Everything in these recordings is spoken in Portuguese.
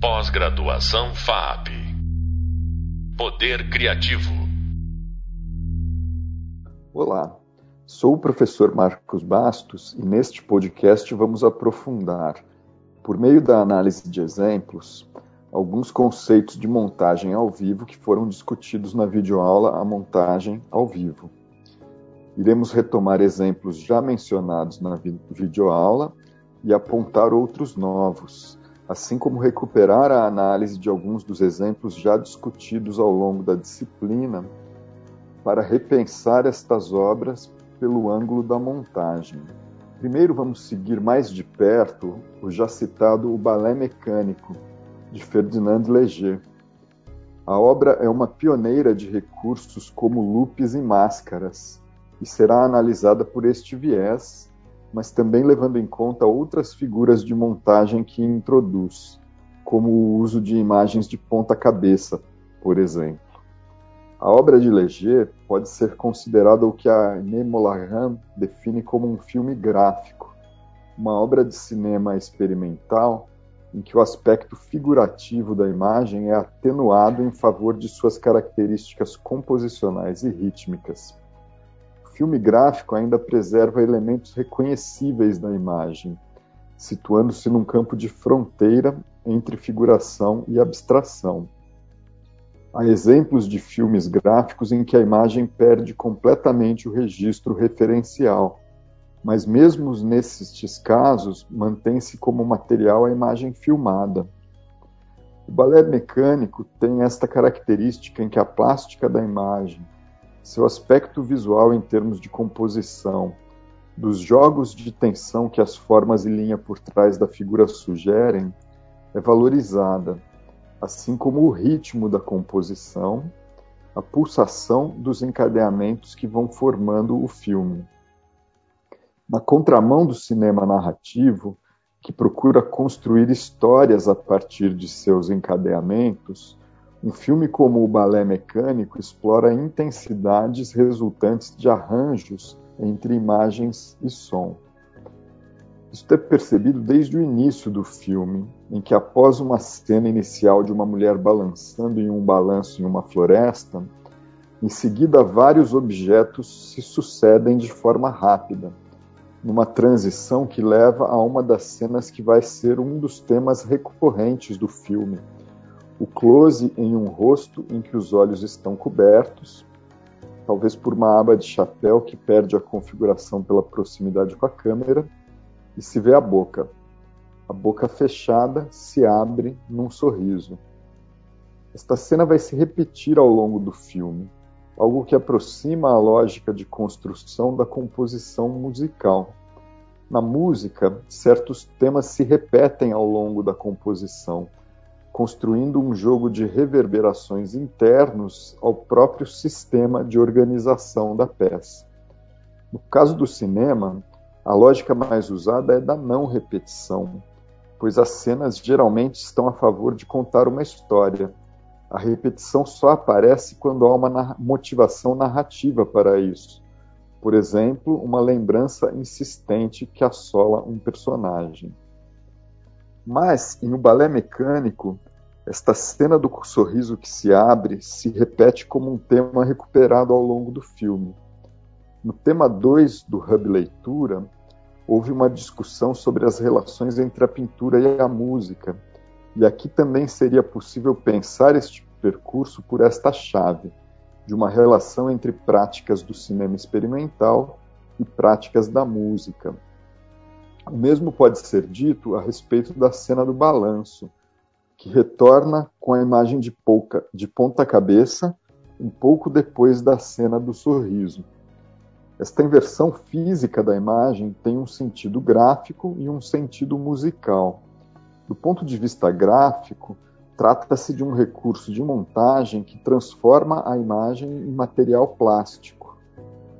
Pós-graduação FAP. Poder Criativo. Olá, sou o professor Marcos Bastos e neste podcast vamos aprofundar, por meio da análise de exemplos, alguns conceitos de montagem ao vivo que foram discutidos na videoaula A Montagem ao Vivo. Iremos retomar exemplos já mencionados na videoaula e apontar outros novos, assim como recuperar a análise de alguns dos exemplos já discutidos ao longo da disciplina, para repensar estas obras pelo ângulo da montagem. Primeiro vamos seguir mais de perto o já citado O Balé Mecânico, de Ferdinand Léger. A obra é uma pioneira de recursos como loops e máscaras, e será analisada por este viés mas também levando em conta outras figuras de montagem que introduz, como o uso de imagens de ponta-cabeça, por exemplo. A obra de Leger pode ser considerada o que a Aimé define como um filme gráfico, uma obra de cinema experimental em que o aspecto figurativo da imagem é atenuado em favor de suas características composicionais e rítmicas filme gráfico ainda preserva elementos reconhecíveis da imagem, situando-se num campo de fronteira entre figuração e abstração. Há exemplos de filmes gráficos em que a imagem perde completamente o registro referencial, mas mesmo nesses casos mantém-se como material a imagem filmada. O balé mecânico tem esta característica em que a plástica da imagem, seu aspecto visual em termos de composição, dos jogos de tensão que as formas e linha por trás da figura sugerem, é valorizada, assim como o ritmo da composição, a pulsação dos encadeamentos que vão formando o filme. Na contramão do cinema narrativo, que procura construir histórias a partir de seus encadeamentos, um filme como O Balé Mecânico explora intensidades resultantes de arranjos entre imagens e som. Isso é percebido desde o início do filme, em que após uma cena inicial de uma mulher balançando em um balanço em uma floresta, em seguida vários objetos se sucedem de forma rápida, numa transição que leva a uma das cenas que vai ser um dos temas recorrentes do filme, o close em um rosto em que os olhos estão cobertos, talvez por uma aba de chapéu que perde a configuração pela proximidade com a câmera, e se vê a boca. A boca fechada se abre num sorriso. Esta cena vai se repetir ao longo do filme, algo que aproxima a lógica de construção da composição musical. Na música, certos temas se repetem ao longo da composição, construindo um jogo de reverberações internos ao próprio sistema de organização da peça. No caso do cinema, a lógica mais usada é da não repetição, pois as cenas geralmente estão a favor de contar uma história. A repetição só aparece quando há uma motivação narrativa para isso. Por exemplo, uma lembrança insistente que assola um personagem. Mas, em O Balé Mecânico, esta cena do sorriso que se abre se repete como um tema recuperado ao longo do filme. No tema 2 do Hub Leitura, houve uma discussão sobre as relações entre a pintura e a música, e aqui também seria possível pensar este percurso por esta chave, de uma relação entre práticas do cinema experimental e práticas da música. O mesmo pode ser dito a respeito da cena do balanço, que retorna com a imagem de, pouca, de ponta cabeça um pouco depois da cena do sorriso. Esta inversão física da imagem tem um sentido gráfico e um sentido musical. Do ponto de vista gráfico, trata-se de um recurso de montagem que transforma a imagem em material plástico.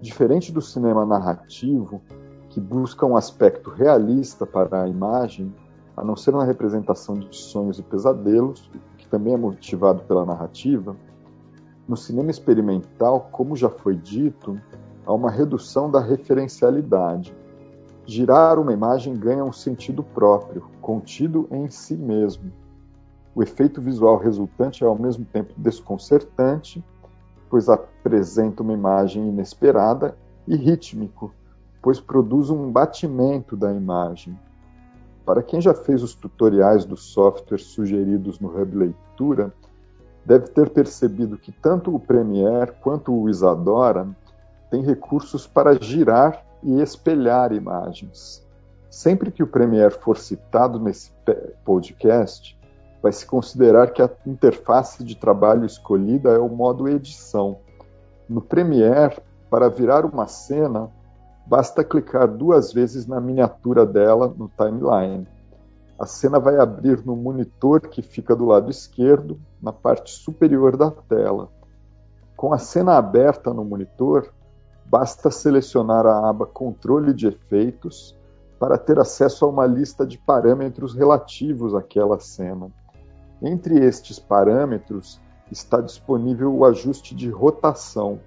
Diferente do cinema narrativo, que busca um aspecto realista para a imagem, a não ser uma representação de sonhos e pesadelos, que também é motivado pela narrativa, no cinema experimental, como já foi dito, há uma redução da referencialidade. Girar uma imagem ganha um sentido próprio, contido em si mesmo. O efeito visual resultante é ao mesmo tempo desconcertante, pois apresenta uma imagem inesperada, e rítmico, pois produz um batimento da imagem. Para quem já fez os tutoriais do software sugeridos no Hub Leitura, deve ter percebido que tanto o Premiere quanto o Isadora têm recursos para girar e espelhar imagens. Sempre que o Premiere for citado nesse podcast, vai se considerar que a interface de trabalho escolhida é o modo edição. No Premiere, para virar uma cena, basta clicar duas vezes na miniatura dela no timeline. A cena vai abrir no monitor que fica do lado esquerdo, na parte superior da tela. Com a cena aberta no monitor, basta selecionar a aba Controle de Efeitos para ter acesso a uma lista de parâmetros relativos àquela cena. Entre estes parâmetros está disponível o ajuste de rotação.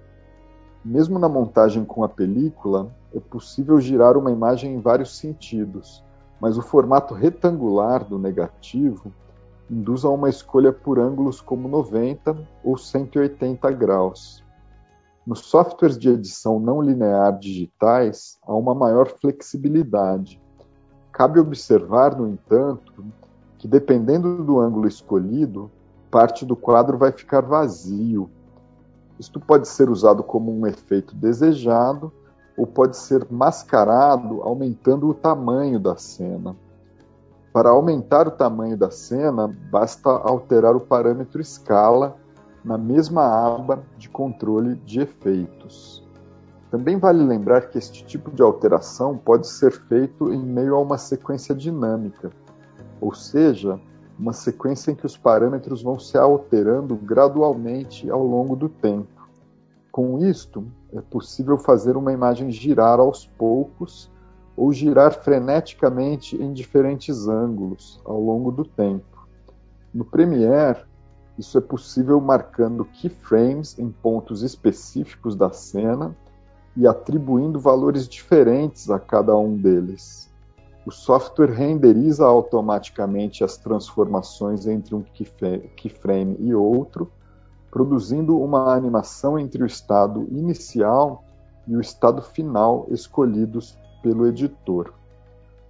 Mesmo na montagem com a película, é possível girar uma imagem em vários sentidos, mas o formato retangular do negativo induz a uma escolha por ângulos como 90 ou 180 graus. Nos softwares de edição não linear digitais, há uma maior flexibilidade. Cabe observar, no entanto, que dependendo do ângulo escolhido, parte do quadro vai ficar vazio. Isto pode ser usado como um efeito desejado ou pode ser mascarado aumentando o tamanho da cena. Para aumentar o tamanho da cena, basta alterar o parâmetro escala na mesma aba de controle de efeitos. Também vale lembrar que este tipo de alteração pode ser feito em meio a uma sequência dinâmica, ou seja, uma sequência em que os parâmetros vão se alterando gradualmente ao longo do tempo. Com isto, é possível fazer uma imagem girar aos poucos ou girar freneticamente em diferentes ângulos ao longo do tempo. No Premiere, isso é possível marcando keyframes em pontos específicos da cena e atribuindo valores diferentes a cada um deles. O software renderiza automaticamente as transformações entre um keyframe e outro, produzindo uma animação entre o estado inicial e o estado final escolhidos pelo editor.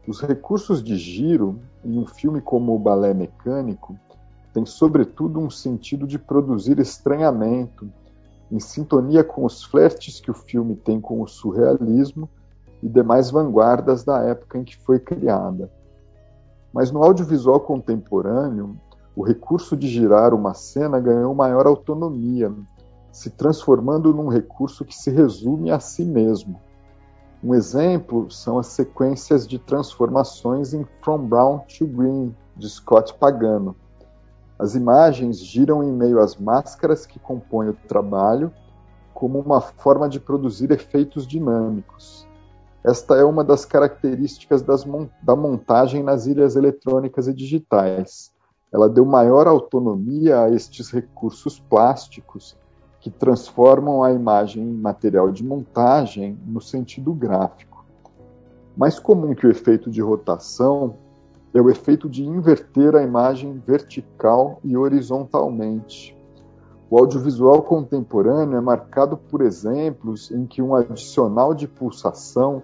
Os recursos de giro em um filme como o Balé Mecânico têm, sobretudo, um sentido de produzir estranhamento, em sintonia com os flertes que o filme tem com o surrealismo e demais vanguardas da época em que foi criada. Mas no audiovisual contemporâneo, o recurso de girar uma cena ganhou maior autonomia, se transformando num recurso que se resume a si mesmo. Um exemplo são as sequências de transformações em From Brown to Green, de Scott Pagano. As imagens giram em meio às máscaras que compõem o trabalho, como uma forma de produzir efeitos dinâmicos. Esta é uma das características das, da montagem nas ilhas eletrônicas e digitais ela deu maior autonomia a estes recursos plásticos que transformam a imagem em material de montagem no sentido gráfico. Mais comum que o efeito de rotação é o efeito de inverter a imagem vertical e horizontalmente. O audiovisual contemporâneo é marcado por exemplos em que um adicional de pulsação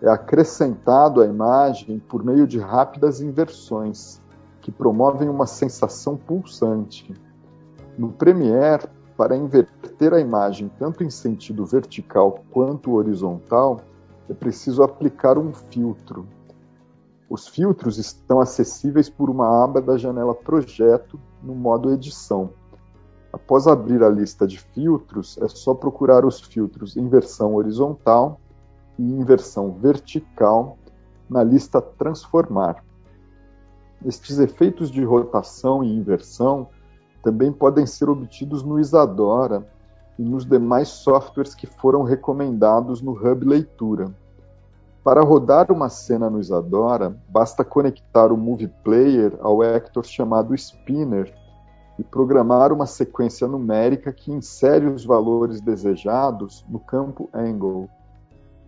é acrescentado à imagem por meio de rápidas inversões que promovem uma sensação pulsante. No Premiere, para inverter a imagem tanto em sentido vertical quanto horizontal, é preciso aplicar um filtro. Os filtros estão acessíveis por uma aba da janela Projeto no modo Edição. Após abrir a lista de filtros, é só procurar os filtros em versão horizontal e em versão vertical na lista Transformar. Estes efeitos de rotação e inversão também podem ser obtidos no Isadora e nos demais softwares que foram recomendados no Hub Leitura. Para rodar uma cena no Isadora, basta conectar o Movie Player ao Hector chamado Spinner e programar uma sequência numérica que insere os valores desejados no campo Angle.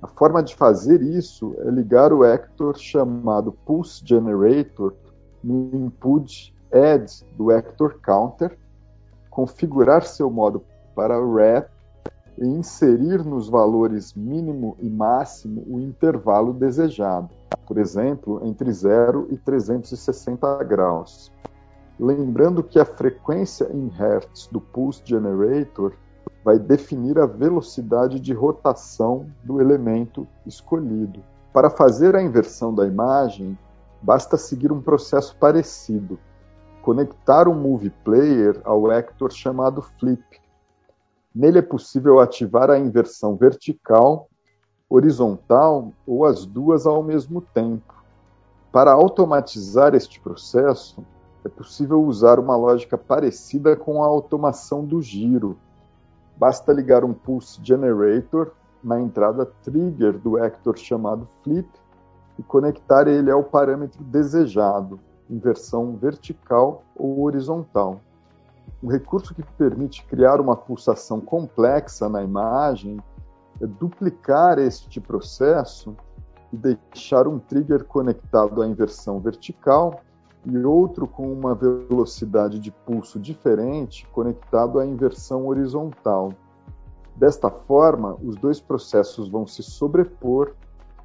A forma de fazer isso é ligar o Hector chamado Pulse Generator no input Add do Actor Counter, configurar seu modo para Wrap e inserir nos valores mínimo e máximo o intervalo desejado, por exemplo, entre 0 e 360 graus. Lembrando que a frequência em Hertz do Pulse Generator vai definir a velocidade de rotação do elemento escolhido. Para fazer a inversão da imagem, basta seguir um processo parecido. Conectar um Movie Player ao Actor chamado Flip. Nele é possível ativar a inversão vertical, horizontal ou as duas ao mesmo tempo. Para automatizar este processo, é possível usar uma lógica parecida com a automação do giro. Basta ligar um Pulse Generator na entrada trigger do Actor chamado Flip e conectar ele ao parâmetro desejado, em versão vertical ou horizontal. Um recurso que permite criar uma pulsação complexa na imagem é duplicar este processo e deixar um trigger conectado à inversão vertical e outro com uma velocidade de pulso diferente conectado à inversão horizontal. Desta forma, os dois processos vão se sobrepor,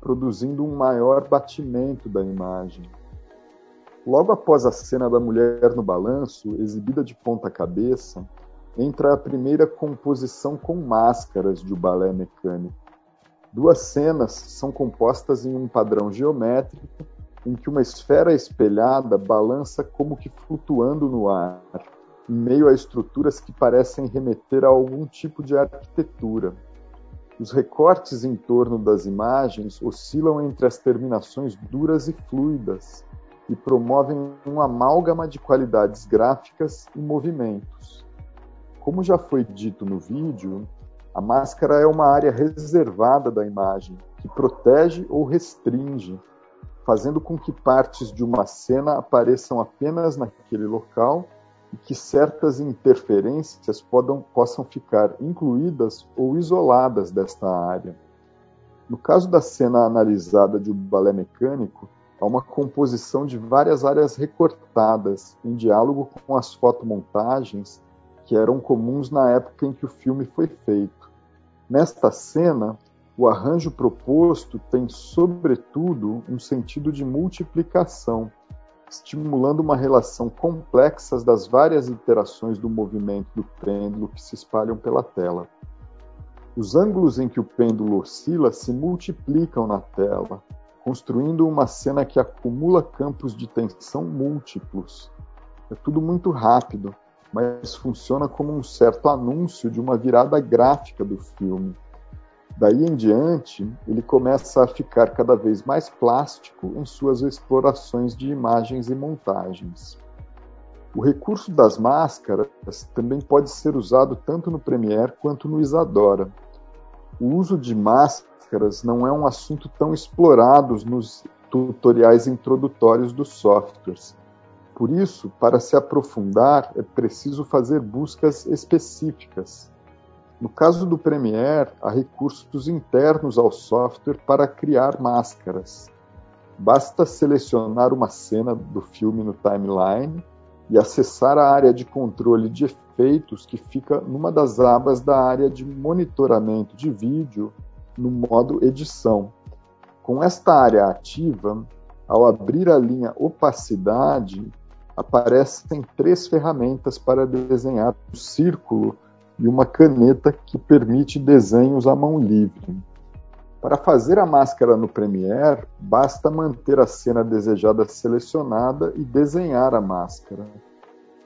produzindo um maior batimento da imagem. Logo após a cena da mulher no balanço, exibida de ponta cabeça, entra a primeira composição com máscaras de o balé mecânico. Duas cenas são compostas em um padrão geométrico em que uma esfera espelhada balança como que flutuando no ar, em meio a estruturas que parecem remeter a algum tipo de arquitetura. Os recortes em torno das imagens oscilam entre as terminações duras e fluidas e promovem um amálgama de qualidades gráficas e movimentos. Como já foi dito no vídeo, a máscara é uma área reservada da imagem que protege ou restringe fazendo com que partes de uma cena apareçam apenas naquele local e que certas interferências podam, possam ficar incluídas ou isoladas desta área. No caso da cena analisada de um balé mecânico, há uma composição de várias áreas recortadas em diálogo com as fotomontagens que eram comuns na época em que o filme foi feito. Nesta cena, o arranjo proposto tem, sobretudo, um sentido de multiplicação, estimulando uma relação complexa das várias interações do movimento do pêndulo que se espalham pela tela. Os ângulos em que o pêndulo oscila se multiplicam na tela, construindo uma cena que acumula campos de tensão múltiplos. É tudo muito rápido, mas funciona como um certo anúncio de uma virada gráfica do filme Daí em diante, ele começa a ficar cada vez mais plástico em suas explorações de imagens e montagens. O recurso das máscaras também pode ser usado tanto no Premiere quanto no Isadora. O uso de máscaras não é um assunto tão explorado nos tutoriais introdutórios dos softwares. Por isso, para se aprofundar, é preciso fazer buscas específicas no caso do Premiere, há recursos internos ao software para criar máscaras. Basta selecionar uma cena do filme no timeline e acessar a área de controle de efeitos que fica numa das abas da área de monitoramento de vídeo no modo edição. Com esta área ativa, ao abrir a linha opacidade, aparecem três ferramentas para desenhar o círculo e uma caneta que permite desenhos à mão livre. Para fazer a máscara no Premiere, basta manter a cena desejada selecionada e desenhar a máscara.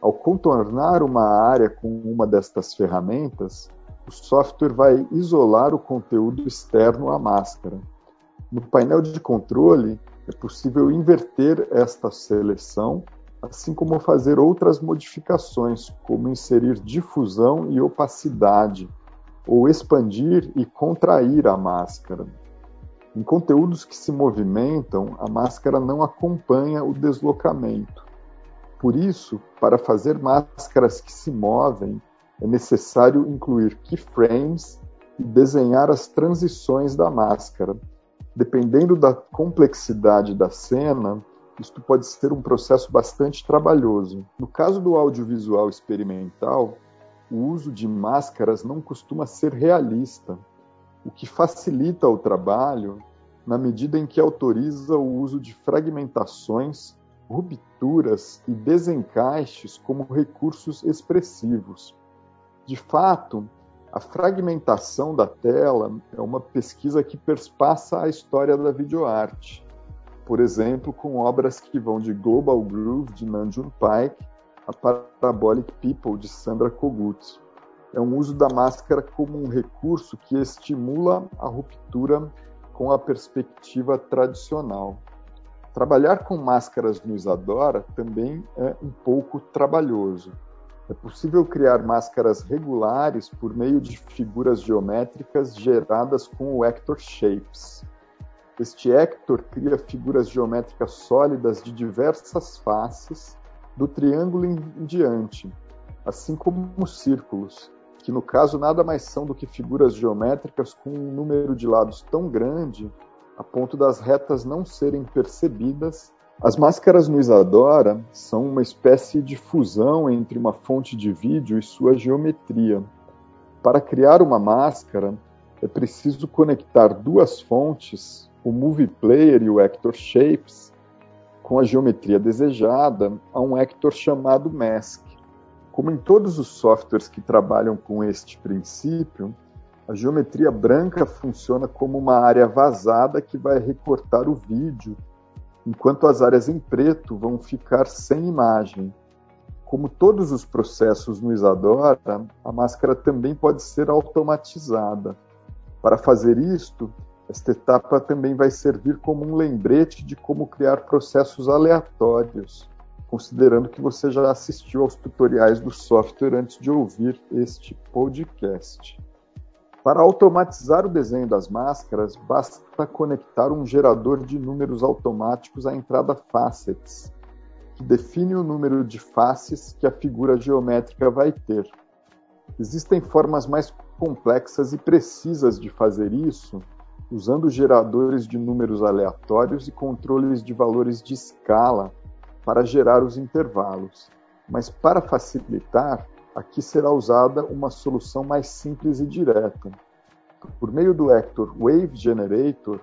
Ao contornar uma área com uma destas ferramentas, o software vai isolar o conteúdo externo à máscara. No painel de controle, é possível inverter esta seleção assim como fazer outras modificações, como inserir difusão e opacidade, ou expandir e contrair a máscara. Em conteúdos que se movimentam, a máscara não acompanha o deslocamento. Por isso, para fazer máscaras que se movem, é necessário incluir keyframes e desenhar as transições da máscara. Dependendo da complexidade da cena, isto pode ser um processo bastante trabalhoso. No caso do audiovisual experimental, o uso de máscaras não costuma ser realista, o que facilita o trabalho na medida em que autoriza o uso de fragmentações, rupturas e desencaixes como recursos expressivos. De fato, a fragmentação da tela é uma pesquisa que perspassa a história da videoarte. Por exemplo, com obras que vão de Global Groove, de Nanjun Paik, a Parabolic People, de Sandra Kogut. É um uso da máscara como um recurso que estimula a ruptura com a perspectiva tradicional. Trabalhar com máscaras no Isadora também é um pouco trabalhoso. É possível criar máscaras regulares por meio de figuras geométricas geradas com o Hector Shapes. Este Hector cria figuras geométricas sólidas de diversas faces do triângulo em diante, assim como os círculos, que no caso nada mais são do que figuras geométricas com um número de lados tão grande a ponto das retas não serem percebidas. As máscaras no Isadora são uma espécie de fusão entre uma fonte de vídeo e sua geometria. Para criar uma máscara, é preciso conectar duas fontes, o Movie Player e o Actor Shapes, com a geometria desejada a um Hector chamado Mask. Como em todos os softwares que trabalham com este princípio, a geometria branca funciona como uma área vazada que vai recortar o vídeo, enquanto as áreas em preto vão ficar sem imagem. Como todos os processos no Isadora, a máscara também pode ser automatizada. Para fazer isto, esta etapa também vai servir como um lembrete de como criar processos aleatórios, considerando que você já assistiu aos tutoriais do software antes de ouvir este podcast. Para automatizar o desenho das máscaras, basta conectar um gerador de números automáticos à entrada Facets, que define o número de faces que a figura geométrica vai ter. Existem formas mais complexas e precisas de fazer isso, usando geradores de números aleatórios e controles de valores de escala para gerar os intervalos. Mas para facilitar, aqui será usada uma solução mais simples e direta. Por meio do Hector Wave Generator,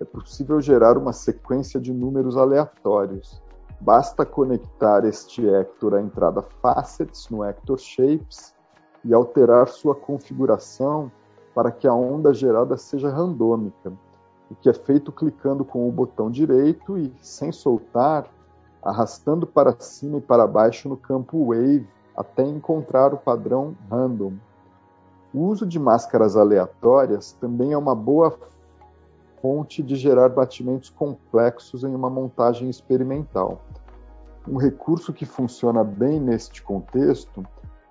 é possível gerar uma sequência de números aleatórios. Basta conectar este Hector à entrada Facets no Hector Shapes e alterar sua configuração para que a onda gerada seja randômica, o que é feito clicando com o botão direito e, sem soltar, arrastando para cima e para baixo no campo Wave até encontrar o padrão Random. O uso de máscaras aleatórias também é uma boa fonte de gerar batimentos complexos em uma montagem experimental. Um recurso que funciona bem neste contexto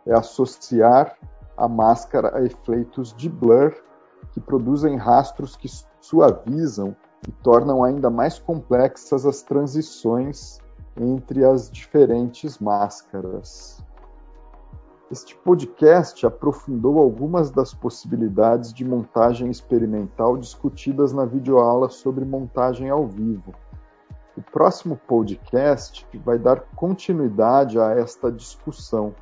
é associar a máscara a efeitos de blur que produzem rastros que suavizam e tornam ainda mais complexas as transições entre as diferentes máscaras. Este podcast aprofundou algumas das possibilidades de montagem experimental discutidas na videoaula sobre montagem ao vivo. O próximo podcast vai dar continuidade a esta discussão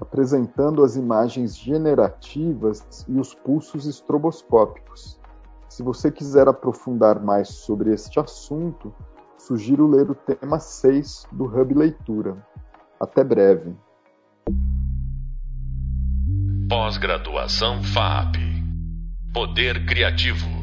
apresentando as imagens generativas e os pulsos estroboscópicos. Se você quiser aprofundar mais sobre este assunto, sugiro ler o tema 6 do Hub Leitura. Até breve. Pós-graduação FAP Poder Criativo